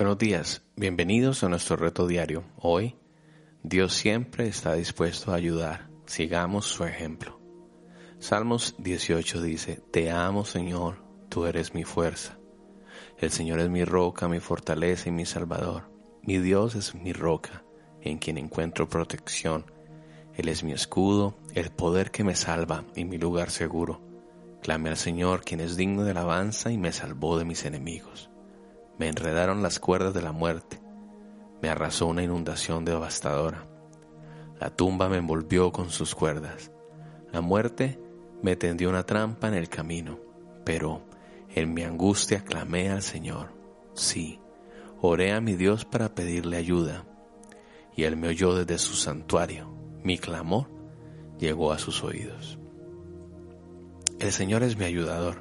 Buenos días, bienvenidos a nuestro reto diario. Hoy, Dios siempre está dispuesto a ayudar. Sigamos su ejemplo. Salmos 18 dice, Te amo Señor, tú eres mi fuerza. El Señor es mi roca, mi fortaleza y mi salvador. Mi Dios es mi roca, en quien encuentro protección. Él es mi escudo, el poder que me salva y mi lugar seguro. Clame al Señor, quien es digno de alabanza y me salvó de mis enemigos. Me enredaron las cuerdas de la muerte, me arrasó una inundación devastadora. La tumba me envolvió con sus cuerdas. La muerte me tendió una trampa en el camino, pero en mi angustia clamé al Señor. Sí, oré a mi Dios para pedirle ayuda, y Él me oyó desde su santuario. Mi clamor llegó a sus oídos. El Señor es mi ayudador.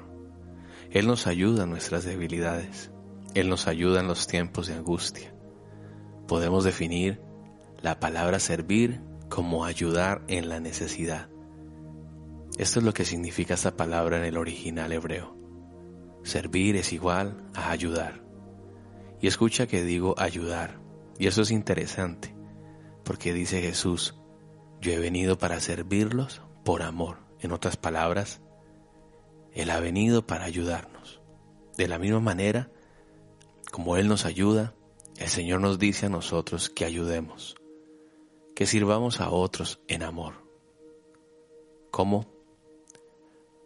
Él nos ayuda en nuestras debilidades. Él nos ayuda en los tiempos de angustia. Podemos definir la palabra servir como ayudar en la necesidad. Esto es lo que significa esta palabra en el original hebreo. Servir es igual a ayudar. Y escucha que digo ayudar. Y eso es interesante, porque dice Jesús, yo he venido para servirlos por amor. En otras palabras, él ha venido para ayudarnos. De la misma manera, como Él nos ayuda, el Señor nos dice a nosotros que ayudemos, que sirvamos a otros en amor. ¿Cómo?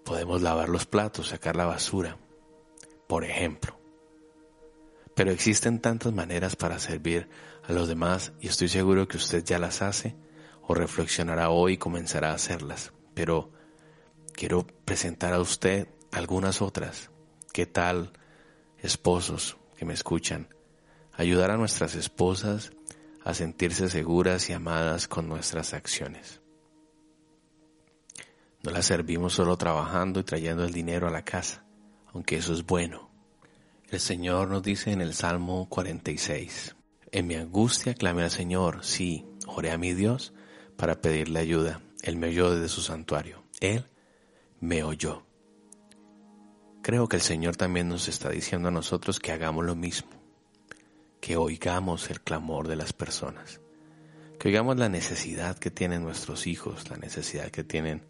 Podemos lavar los platos, sacar la basura, por ejemplo. Pero existen tantas maneras para servir a los demás y estoy seguro que usted ya las hace o reflexionará hoy y comenzará a hacerlas. Pero quiero presentar a usted algunas otras. ¿Qué tal, esposos que me escuchan? Ayudar a nuestras esposas a sentirse seguras y amadas con nuestras acciones. No las servimos solo trabajando y trayendo el dinero a la casa, aunque eso es bueno. El Señor nos dice en el Salmo 46, En mi angustia clamé al Señor, sí, oré a mi Dios para pedirle ayuda. Él me oyó desde su santuario. Él me oyó. Creo que el Señor también nos está diciendo a nosotros que hagamos lo mismo, que oigamos el clamor de las personas, que oigamos la necesidad que tienen nuestros hijos, la necesidad que tienen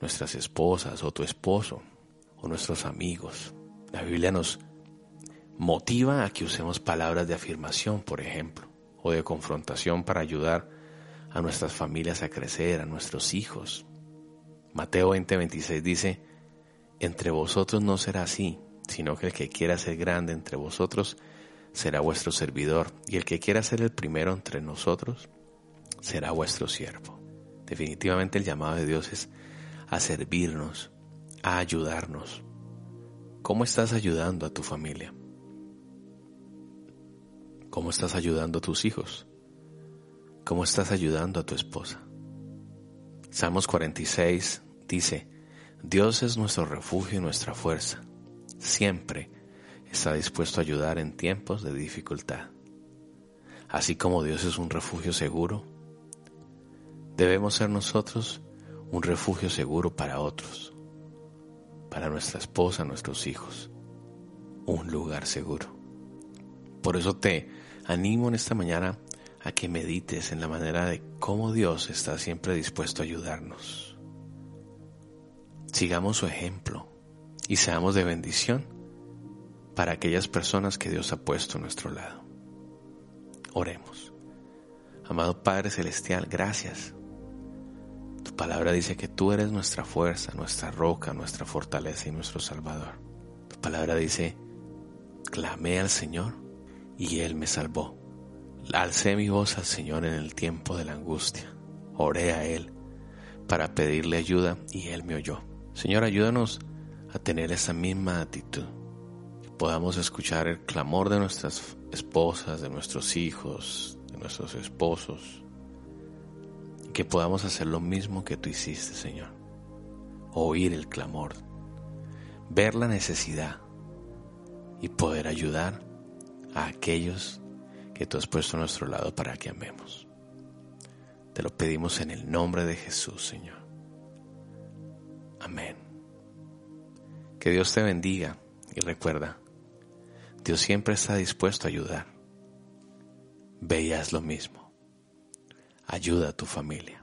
nuestras esposas o tu esposo o nuestros amigos. La Biblia nos motiva a que usemos palabras de afirmación, por ejemplo, o de confrontación para ayudar a nuestras familias a crecer, a nuestros hijos, Mateo 20:26 dice, entre vosotros no será así, sino que el que quiera ser grande entre vosotros será vuestro servidor, y el que quiera ser el primero entre nosotros será vuestro siervo. Definitivamente el llamado de Dios es a servirnos, a ayudarnos. ¿Cómo estás ayudando a tu familia? ¿Cómo estás ayudando a tus hijos? ¿Cómo estás ayudando a tu esposa? Salmos 46 dice, Dios es nuestro refugio y nuestra fuerza. Siempre está dispuesto a ayudar en tiempos de dificultad. Así como Dios es un refugio seguro, debemos ser nosotros un refugio seguro para otros, para nuestra esposa, nuestros hijos, un lugar seguro. Por eso te animo en esta mañana a que medites en la manera de cómo Dios está siempre dispuesto a ayudarnos. Sigamos su ejemplo y seamos de bendición para aquellas personas que Dios ha puesto a nuestro lado. Oremos. Amado Padre Celestial, gracias. Tu palabra dice que tú eres nuestra fuerza, nuestra roca, nuestra fortaleza y nuestro Salvador. Tu palabra dice, clamé al Señor y Él me salvó. Alcé mi voz al Señor en el tiempo de la angustia. Oré a Él para pedirle ayuda y Él me oyó. Señor, ayúdanos a tener esa misma actitud. Que podamos escuchar el clamor de nuestras esposas, de nuestros hijos, de nuestros esposos. Y que podamos hacer lo mismo que tú hiciste, Señor. Oír el clamor, ver la necesidad y poder ayudar a aquellos que tú has puesto a nuestro lado para que amemos. Te lo pedimos en el nombre de Jesús, Señor. Amén. Que Dios te bendiga y recuerda, Dios siempre está dispuesto a ayudar. Ve lo mismo. Ayuda a tu familia.